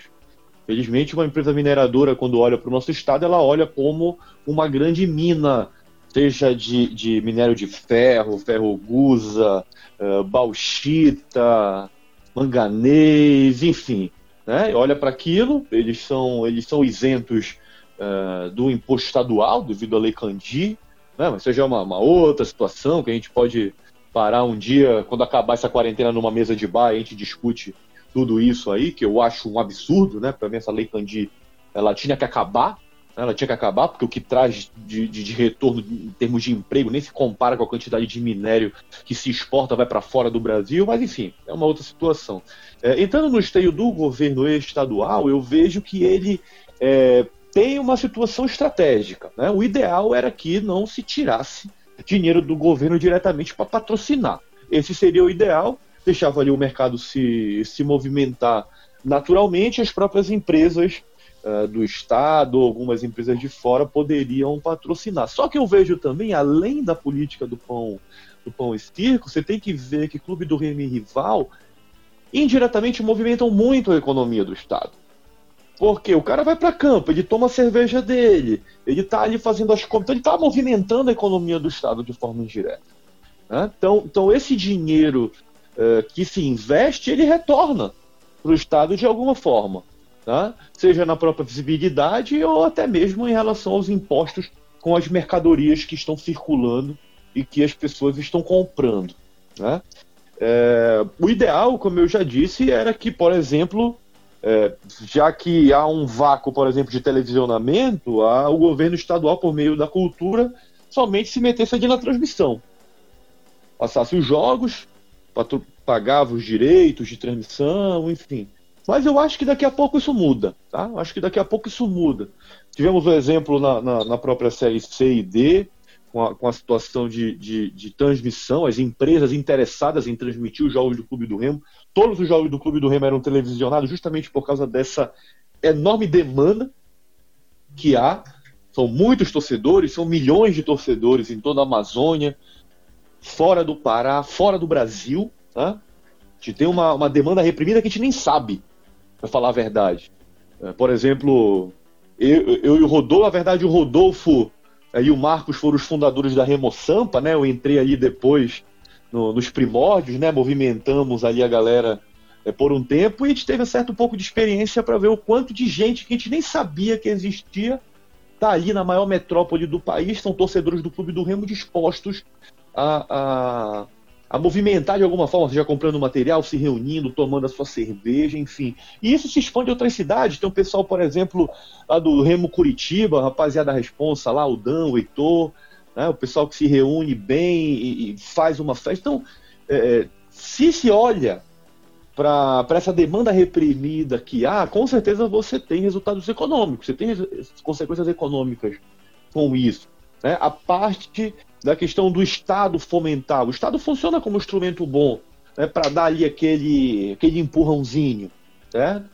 Felizmente, uma empresa mineradora, quando olha para o nosso estado, ela olha como uma grande mina seja de, de minério de ferro, ferro gusa, uh, bauxita, manganês, enfim. Né? Olha para aquilo, eles são, eles são isentos uh, do imposto estadual devido à Lei Candi, né? mas seja uma, uma outra situação que a gente pode parar um dia, quando acabar essa quarentena numa mesa de bar, a gente discute tudo isso aí, que eu acho um absurdo, né? Para mim essa Lei Candi, ela tinha que acabar, ela tinha que acabar, porque o que traz de, de, de, retorno em termos de emprego nem se compara com a quantidade de minério que se exporta, vai para fora do Brasil, mas enfim, é uma outra situação. É, entrando no esteio do governo estadual, eu vejo que ele é, tem uma situação estratégica. Né? O ideal era que não se tirasse dinheiro do governo diretamente para patrocinar. Esse seria o ideal, deixava ali o mercado se, se movimentar naturalmente, as próprias empresas uh, do Estado, algumas empresas de fora poderiam patrocinar. Só que eu vejo também, além da política do pão, do pão e circo, você tem que ver que Clube do Remy Rival indiretamente movimentam muito a economia do Estado. Porque o cara vai para campo, ele toma a cerveja dele, ele está ali fazendo as compras, então ele está movimentando a economia do Estado de forma indireta. Né? Então, então, esse dinheiro uh, que se investe, ele retorna para o Estado de alguma forma. Tá? Seja na própria visibilidade ou até mesmo em relação aos impostos com as mercadorias que estão circulando e que as pessoas estão comprando. Né? É, o ideal, como eu já disse, era que, por exemplo, é, já que há um vácuo, por exemplo, de televisionamento, a, o governo estadual, por meio da cultura, somente se metesse ali na transmissão. Passasse os jogos, pagava os direitos de transmissão, enfim. Mas eu acho que daqui a pouco isso muda, tá? Eu acho que daqui a pouco isso muda. Tivemos o um exemplo na, na, na, própria série C e D, com a, com a situação de, de, de, transmissão, as empresas interessadas em transmitir os jogos do Clube do Remo. Todos os jogos do Clube do Remo eram televisionados justamente por causa dessa enorme demanda que há. São muitos torcedores, são milhões de torcedores em toda a Amazônia, fora do Pará, fora do Brasil. Tá? A gente tem uma, uma demanda reprimida que a gente nem sabe, para falar a verdade. É, por exemplo, eu, eu e o Rodolfo, na verdade, o Rodolfo e o Marcos foram os fundadores da Remo Sampa, né? Eu entrei ali depois no, nos primórdios, né? Movimentamos ali a galera é, por um tempo e a gente teve um certo pouco de experiência para ver o quanto de gente que a gente nem sabia que existia tá ali na maior metrópole do país, são torcedores do Clube do Remo dispostos a, a a movimentar de alguma forma, seja comprando material, se reunindo, tomando a sua cerveja, enfim. E isso se expande a outras cidades. Tem um pessoal, por exemplo, lá do Remo Curitiba, rapaziada responsa lá, o Dan, o Heitor, né, o pessoal que se reúne bem e, e faz uma festa. Então, é, é se se olha para essa demanda reprimida que há, com certeza você tem resultados econômicos, você tem consequências econômicas com isso. Né? A parte da questão do Estado fomentar. O Estado funciona como instrumento bom né, para dar ali aquele, aquele empurrãozinho. Né?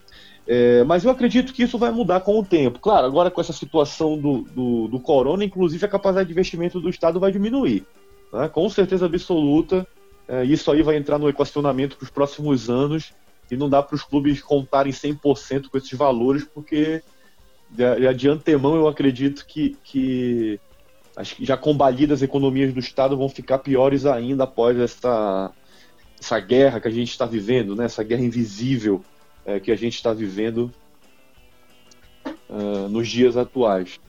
É, mas eu acredito que isso vai mudar com o tempo. Claro, agora com essa situação do, do, do corona, inclusive a capacidade de investimento do Estado vai diminuir. Né? Com certeza absoluta, é, isso aí vai entrar no equacionamento para os próximos anos e não dá para os clubes contarem 100% com esses valores, porque de, de antemão eu acredito que, que que já combalidas as economias do Estado vão ficar piores ainda após essa, essa guerra que a gente está vivendo, né? essa guerra invisível é, que a gente está vivendo uh, nos dias atuais.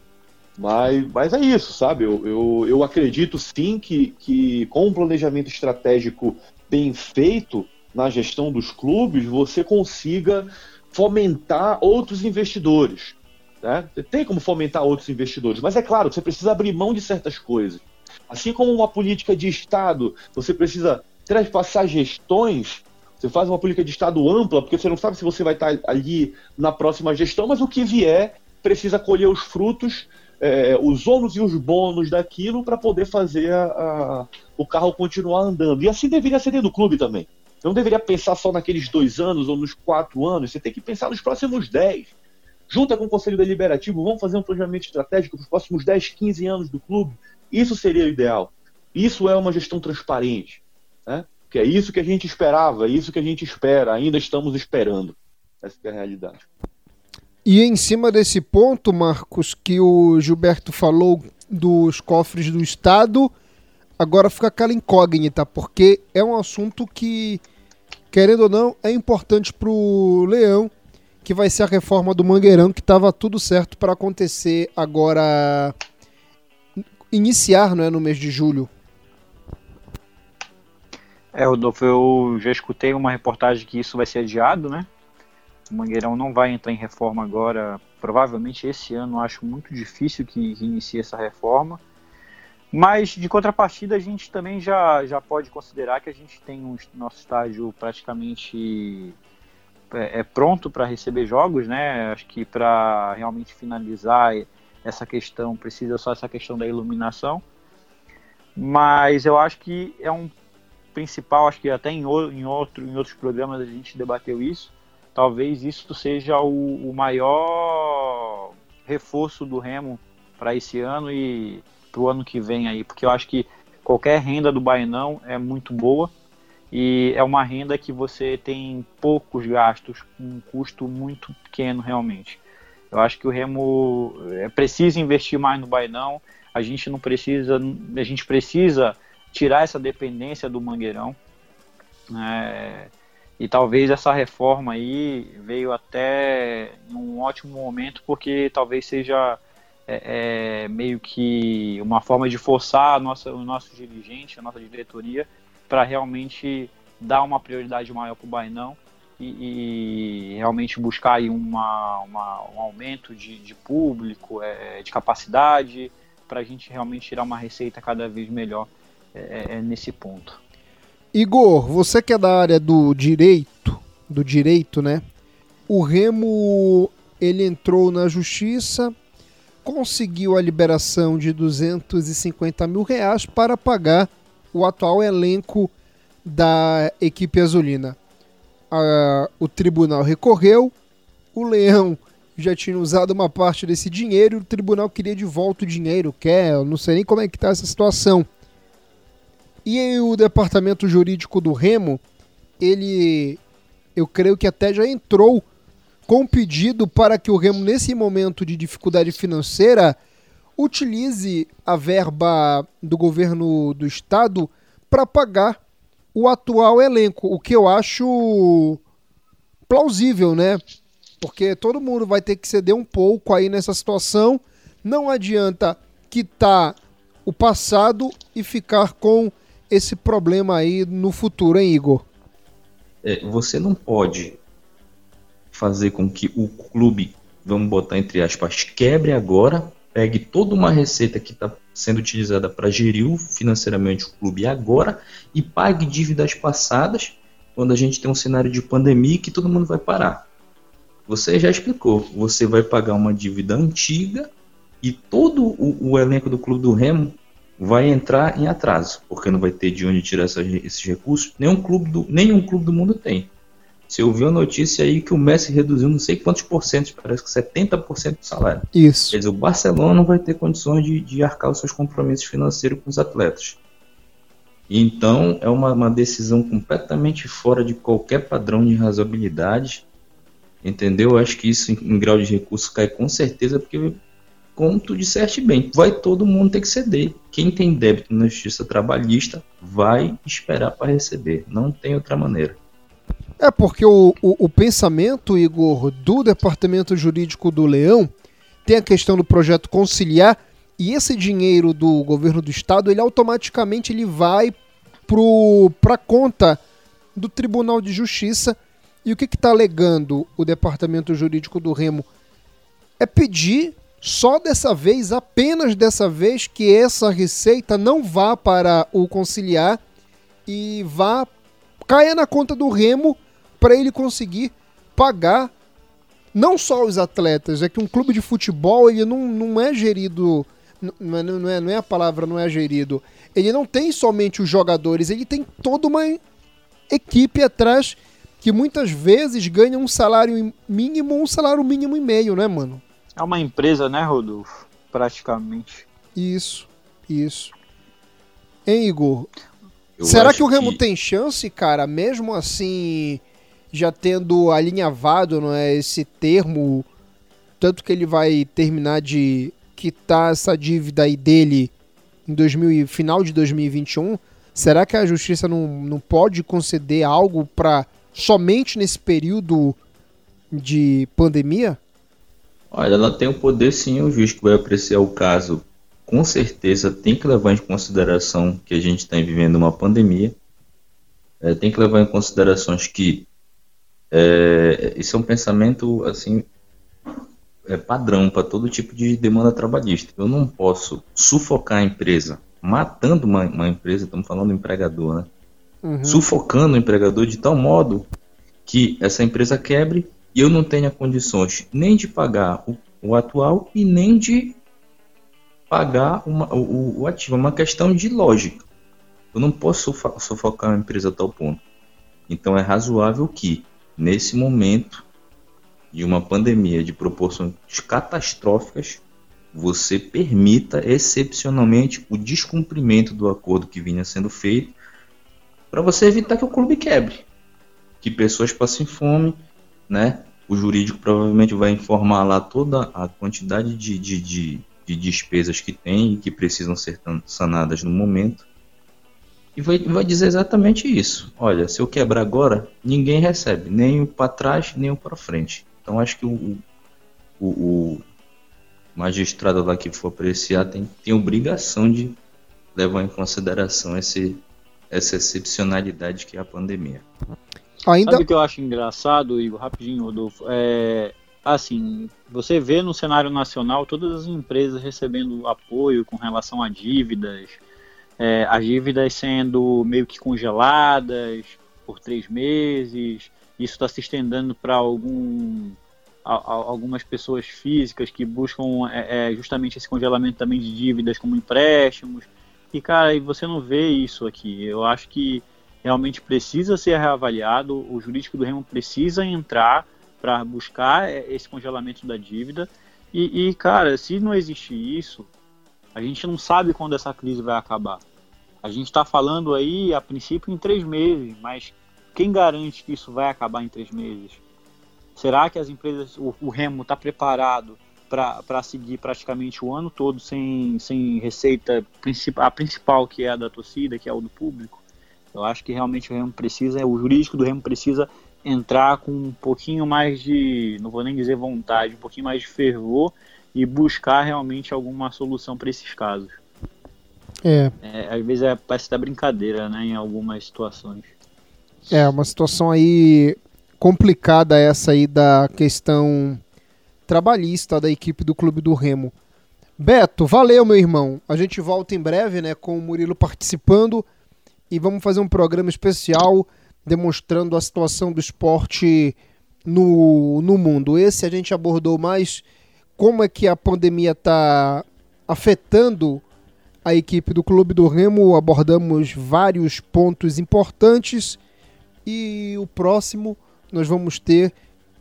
Mas, mas é isso, sabe? Eu, eu, eu acredito sim que, que com um planejamento estratégico bem feito na gestão dos clubes, você consiga fomentar outros investidores. Né? Você tem como fomentar outros investidores, mas é claro, você precisa abrir mão de certas coisas. Assim como uma política de Estado, você precisa transpassar gestões. Você faz uma política de Estado ampla, porque você não sabe se você vai estar ali na próxima gestão, mas o que vier precisa colher os frutos, é, os ônus e os bônus daquilo para poder fazer a, a, o carro continuar andando. E assim deveria ser dentro do clube também. Você não deveria pensar só naqueles dois anos ou nos quatro anos, você tem que pensar nos próximos dez junta com o Conselho Deliberativo, vamos fazer um planejamento estratégico para os próximos 10, 15 anos do clube. Isso seria o ideal. Isso é uma gestão transparente. Né? Que é isso que a gente esperava, é isso que a gente espera, ainda estamos esperando. Essa é a realidade. E em cima desse ponto, Marcos, que o Gilberto falou dos cofres do Estado, agora fica aquela incógnita, porque é um assunto que, querendo ou não, é importante para o Leão que vai ser a reforma do Mangueirão, que estava tudo certo para acontecer agora, iniciar não é, no mês de julho. É, Rodolfo, eu já escutei uma reportagem que isso vai ser adiado, né? O Mangueirão não vai entrar em reforma agora, provavelmente esse ano, acho muito difícil que, inicie essa reforma. Mas, de contrapartida, a gente também já, já pode considerar que a gente tem um nosso estádio praticamente é, é pronto para receber jogos, né? Acho que para realmente finalizar essa questão precisa só essa questão da iluminação. Mas eu acho que é um principal, acho que até em, em, outro, em outros programas a gente debateu isso. Talvez isso seja o, o maior reforço do Remo para esse ano e para o ano que vem aí, porque eu acho que qualquer renda do Bainão é muito boa e é uma renda que você tem poucos gastos, um custo muito pequeno realmente. Eu acho que o Remo é, precisa investir mais no Bainão. A gente não precisa, a gente precisa tirar essa dependência do Mangueirão. É, e talvez essa reforma aí veio até num ótimo momento, porque talvez seja é, é, meio que uma forma de forçar a nossa, o nosso dirigente, a nossa diretoria, para realmente dar uma prioridade maior para o Bainão e, e, realmente buscar aí uma, uma, um aumento de, de público, é, de capacidade, para a gente realmente tirar uma receita cada vez melhor é, é, nesse ponto. Igor, você que é da área do direito, do direito, né? O Remo ele entrou na justiça, conseguiu a liberação de 250 mil reais para pagar o atual elenco da equipe azulina. o tribunal recorreu, o Leão já tinha usado uma parte desse dinheiro o tribunal queria de volta o dinheiro, quer, eu não sei nem como é que está essa situação. E o departamento jurídico do Remo, ele, eu creio que até já entrou com pedido para que o Remo, nesse momento de dificuldade financeira, utilize a verba do governo do estado para pagar o atual elenco, o que eu acho plausível, né? Porque todo mundo vai ter que ceder um pouco aí nessa situação. Não adianta quitar o passado e ficar com esse problema aí no futuro, hein, Igor? É, você não pode fazer com que o clube, vamos botar entre aspas, quebre agora, pegue toda uma receita que está sendo utilizada para gerir financeiramente o clube agora e pague dívidas passadas quando a gente tem um cenário de pandemia que todo mundo vai parar. Você já explicou, você vai pagar uma dívida antiga e todo o, o elenco do clube do Remo vai entrar em atraso, porque não vai ter de onde tirar esses recursos. Nenhum clube, do, nenhum clube do mundo tem. Você ouviu a notícia aí que o Messi reduziu não sei quantos por cento, parece que 70% do salário. Isso. Quer dizer, o Barcelona não vai ter condições de, de arcar os seus compromissos financeiros com os atletas. Então, é uma, uma decisão completamente fora de qualquer padrão de razoabilidade. Entendeu? Eu acho que isso em, em grau de recurso cai com certeza, porque como tu disseste bem, vai todo mundo ter que ceder. Quem tem débito na justiça trabalhista vai esperar para receber. Não tem outra maneira. É porque o, o, o, pensamento, Igor, do Departamento Jurídico do Leão tem a questão do projeto conciliar e esse dinheiro do governo do estado, ele automaticamente ele vai para conta do Tribunal de Justiça. E o que está alegando o Departamento Jurídico do Remo? É pedir só dessa vez, apenas dessa vez, que essa receita não vá para o conciliar e vá caia na conta do Remo para ele conseguir pagar não só os atletas, é que um clube de futebol ele não, não é gerido não é, não, é, não é a palavra não é gerido. Ele não tem somente os jogadores, ele tem toda uma equipe atrás que muitas vezes ganha um salário mínimo, um salário mínimo e meio, né, mano? É uma empresa, né, Rodolfo? Praticamente. Isso, isso. Hein, Igor? Eu Será que o Remo que... tem chance, cara, mesmo assim, já tendo alinhavado não é, esse termo, tanto que ele vai terminar de quitar essa dívida aí dele em 2000, final de 2021? Será que a justiça não, não pode conceder algo para somente nesse período de pandemia? Olha, ela tem o poder sim, o juiz que vai apreciar o caso, com certeza tem que levar em consideração que a gente está vivendo uma pandemia, é, tem que levar em consideração que é, isso é um pensamento assim é padrão para todo tipo de demanda trabalhista. Eu não posso sufocar a empresa, matando uma, uma empresa, estamos falando do empregador, né? Uhum. Sufocando o empregador de tal modo que essa empresa quebre e eu não tenha condições nem de pagar o, o atual e nem de pagar uma, o, o, ativo. É uma questão de lógica. Eu não posso sufocar uma empresa a tal ponto. Então é razoável que, nesse momento de uma pandemia de proporções catastróficas, você permita excepcionalmente o descumprimento do acordo que vinha sendo feito para você evitar que o clube quebre, que pessoas passem fome, né? o jurídico provavelmente vai informar lá toda a quantidade de, de, de, de despesas que tem e que precisam ser sanadas no momento. E vai, vai dizer exatamente isso. Olha, se eu quebrar agora, ninguém recebe, nem o para trás, nem o para frente. Então acho que o, o, o magistrado lá que for apreciar tem, tem obrigação de levar em consideração esse, essa excepcionalidade que é a pandemia. Ainda... Sabe o que eu acho engraçado, Igor, rapidinho, Rodolfo? É, assim, você vê no cenário nacional todas as empresas recebendo apoio com relação a dívidas, é, as dívidas sendo meio que congeladas por três meses, isso está se estendendo para algum, algumas pessoas físicas que buscam é, é, justamente esse congelamento também de dívidas como empréstimos. E, cara, você não vê isso aqui. Eu acho que realmente precisa ser reavaliado, o jurídico do Remo precisa entrar para buscar esse congelamento da dívida. E, e, cara, se não existir isso, a gente não sabe quando essa crise vai acabar. A gente está falando aí, a princípio, em três meses, mas quem garante que isso vai acabar em três meses? Será que as empresas, o, o Remo está preparado para seguir praticamente o ano todo sem, sem receita a principal, que é a da torcida, que é o do público? Eu acho que realmente o Remo precisa, o jurídico do Remo precisa entrar com um pouquinho mais de, não vou nem dizer vontade, um pouquinho mais de fervor e buscar realmente alguma solução para esses casos. É. é. Às vezes é, parece da brincadeira, né, em algumas situações. É, uma situação aí complicada essa aí da questão trabalhista da equipe do Clube do Remo. Beto, valeu, meu irmão. A gente volta em breve, né, com o Murilo participando e vamos fazer um programa especial demonstrando a situação do esporte no, no mundo. Esse a gente abordou mais como é que a pandemia está afetando a equipe do Clube do Remo. Abordamos vários pontos importantes e o próximo nós vamos ter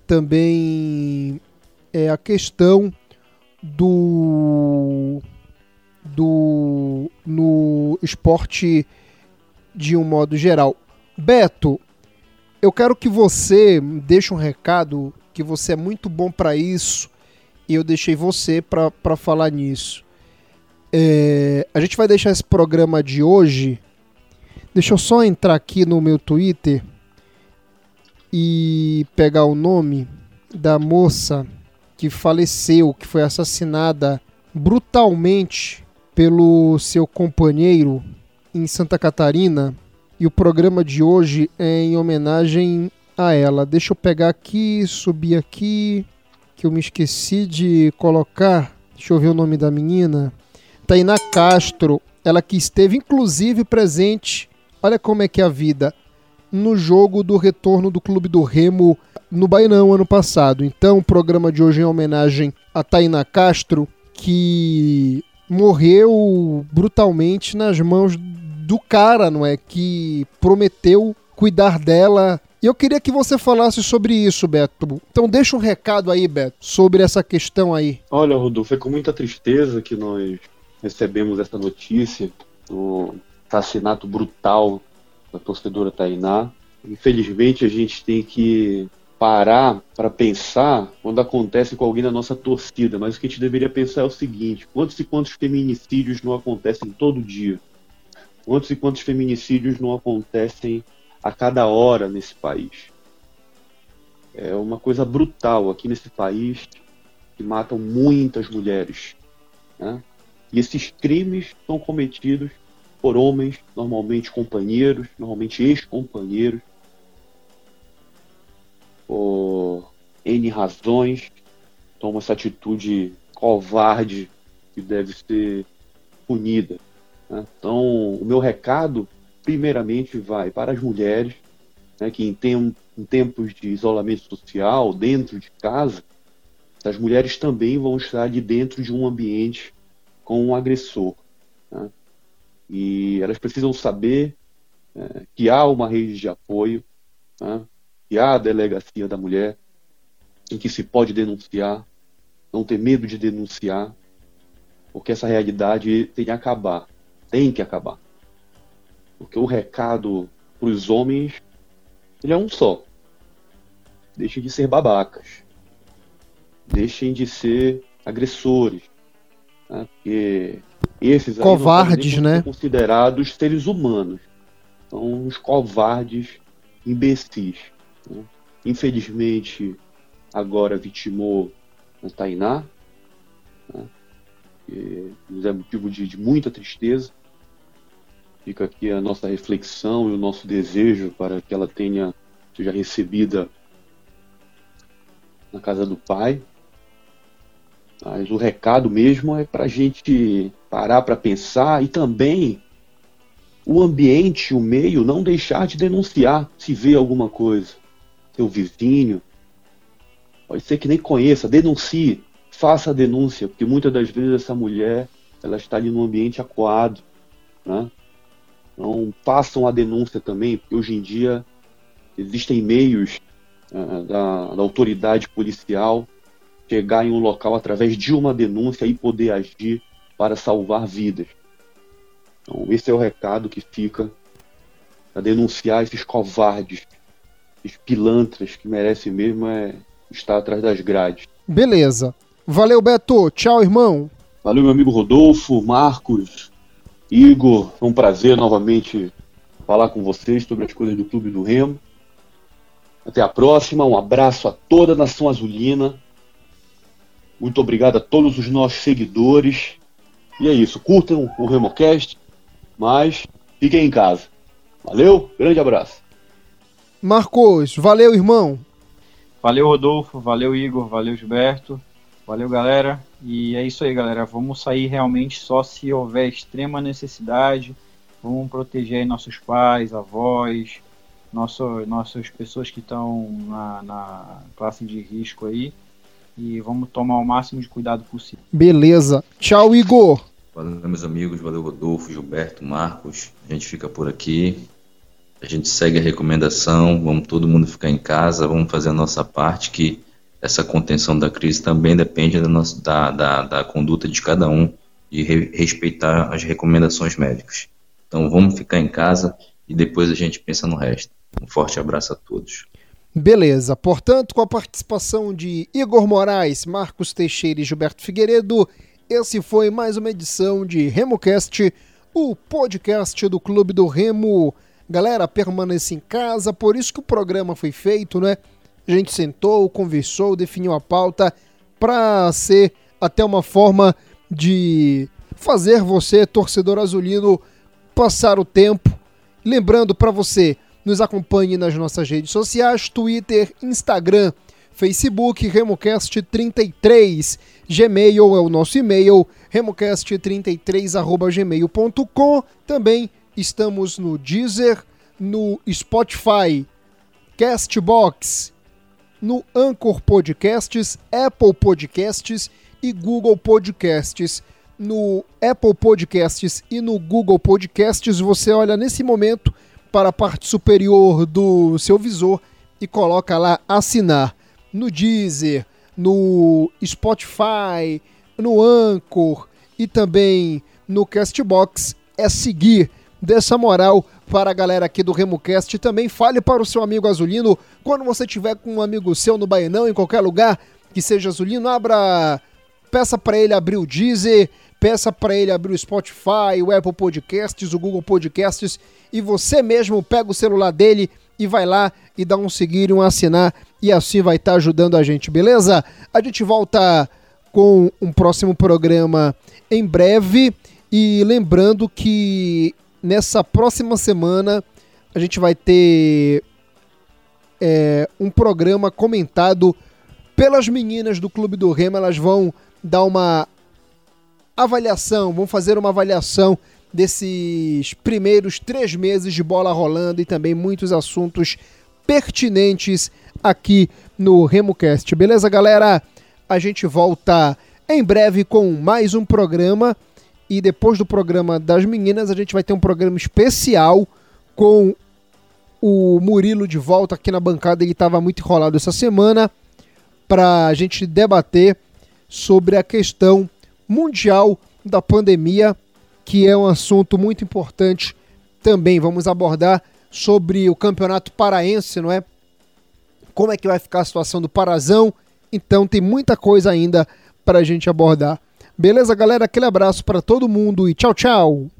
também é, a questão do do no esporte de um modo geral. Beto, eu quero que você deixe um recado, que você é muito bom para isso, e eu deixei você para falar nisso. É, a gente vai deixar esse programa de hoje. Deixa eu só entrar aqui no meu Twitter e pegar o nome da moça que faleceu, que foi assassinada brutalmente pelo seu companheiro em Santa Catarina e o programa de hoje é em homenagem a ela. Deixa eu pegar aqui, subir aqui, que eu me esqueci de colocar. Deixa eu ver o nome da menina. Tainá Castro, ela que esteve inclusive presente. Olha como é que é a vida no jogo do retorno do Clube do Remo no Bainão ano passado. Então, o programa de hoje é em homenagem a Tainá Castro, que morreu brutalmente nas mãos do cara, não é? Que prometeu cuidar dela. E eu queria que você falasse sobre isso, Beto. Então deixa um recado aí, Beto, sobre essa questão aí. Olha, Rodolfo, é com muita tristeza que nós recebemos essa notícia do assassinato brutal da torcedora Tainá. Infelizmente, a gente tem que parar para pensar quando acontece com alguém da nossa torcida, mas o que a gente deveria pensar é o seguinte: quantos e quantos feminicídios não acontecem todo dia? Quantos e quantos feminicídios não acontecem a cada hora nesse país? É uma coisa brutal aqui nesse país que matam muitas mulheres. Né? E esses crimes são cometidos por homens, normalmente companheiros, normalmente ex-companheiros, por N razões, toma essa atitude covarde que deve ser punida. Né? Então, o meu recado, primeiramente, vai para as mulheres né, que, em, tem, em tempos de isolamento social, dentro de casa, as mulheres também vão estar ali dentro de um ambiente com um agressor. Né? E elas precisam saber é, que há uma rede de apoio, né? que há a delegacia da mulher, em que se pode denunciar, não ter medo de denunciar, porque essa realidade tem que acabar tem que acabar. Porque o recado para os homens ele é um só. deixem de ser babacas, deixem de ser agressores, né? porque esses covardes, né? São considerados seres humanos, são os covardes imbecis. Né? Infelizmente, agora vitimou a Tainá, né? que nos é motivo de, de muita tristeza. Fica aqui a nossa reflexão e o nosso desejo para que ela tenha seja recebida na casa do Pai. Mas o recado mesmo é para a gente parar para pensar e também o ambiente, o meio, não deixar de denunciar se vê alguma coisa. Seu vizinho, pode ser que nem conheça, denuncie, faça a denúncia, porque muitas das vezes essa mulher ela está ali num ambiente acuado, né? Então façam a denúncia também, porque hoje em dia existem meios uh, da, da autoridade policial chegar em um local através de uma denúncia e poder agir para salvar vidas. Então, esse é o recado que fica para denunciar esses covardes, esses pilantras que merecem mesmo é estar atrás das grades. Beleza. Valeu, Beto. Tchau, irmão. Valeu, meu amigo Rodolfo, Marcos, Igor. Foi um prazer novamente falar com vocês sobre as coisas do Clube do Remo. Até a próxima. Um abraço a toda a nação azulina. Muito obrigado a todos os nossos seguidores. E é isso. Curtam o RemoCast, mas fiquem em casa. Valeu, grande abraço. Marcos, valeu, irmão. Valeu, Rodolfo. Valeu, Igor. Valeu, Gilberto. Valeu, galera. E é isso aí, galera. Vamos sair realmente só se houver extrema necessidade. Vamos proteger aí nossos pais, avós, nosso, nossas pessoas que estão na, na classe de risco aí e vamos tomar o máximo de cuidado possível. Beleza. Tchau, Igor. Valeu, meus amigos. Valeu, Rodolfo, Gilberto, Marcos. A gente fica por aqui. A gente segue a recomendação. Vamos todo mundo ficar em casa. Vamos fazer a nossa parte. Que essa contenção da crise também depende da, nossa, da, da, da conduta de cada um e re, respeitar as recomendações médicas. Então vamos ficar em casa e depois a gente pensa no resto. Um forte abraço a todos. Beleza, portanto, com a participação de Igor Moraes, Marcos Teixeira e Gilberto Figueiredo, esse foi mais uma edição de RemoCast, o podcast do Clube do Remo. Galera, permaneça em casa, por isso que o programa foi feito, né? A gente sentou, conversou, definiu a pauta para ser até uma forma de fazer você, torcedor azulino, passar o tempo. Lembrando para você, nos acompanhe nas nossas redes sociais: Twitter, Instagram, Facebook, RemoCast33. Gmail é o nosso e-mail, remocast33.gmail.com. Também estamos no Deezer, no Spotify, Castbox, no Anchor Podcasts, Apple Podcasts e Google Podcasts. No Apple Podcasts e no Google Podcasts, você olha nesse momento para a parte superior do seu visor e coloca lá assinar no Deezer, no Spotify, no Anchor e também no Castbox é seguir dessa moral para a galera aqui do RemoCast. Também fale para o seu amigo azulino, quando você tiver com um amigo seu no Baianão, em qualquer lugar que seja azulino, abra, peça para ele abrir o Deezer, peça para ele abrir o Spotify, o Apple Podcasts, o Google Podcasts e você mesmo pega o celular dele e vai lá e dá um seguir um assinar e assim vai estar tá ajudando a gente, beleza? A gente volta com um próximo programa em breve e lembrando que nessa próxima semana a gente vai ter é, um programa comentado pelas meninas do Clube do Remo, elas vão dar uma avaliação, vamos fazer uma avaliação desses primeiros três meses de bola rolando e também muitos assuntos pertinentes aqui no RemoCast. Beleza, galera? A gente volta em breve com mais um programa e depois do programa das meninas a gente vai ter um programa especial com o Murilo de volta aqui na bancada. Ele estava muito enrolado essa semana para a gente debater sobre a questão mundial da pandemia, que é um assunto muito importante também. Vamos abordar sobre o Campeonato Paraense, não é? como é que vai ficar a situação do Parazão. Então tem muita coisa ainda para a gente abordar. Beleza, galera? Aquele abraço para todo mundo e tchau, tchau!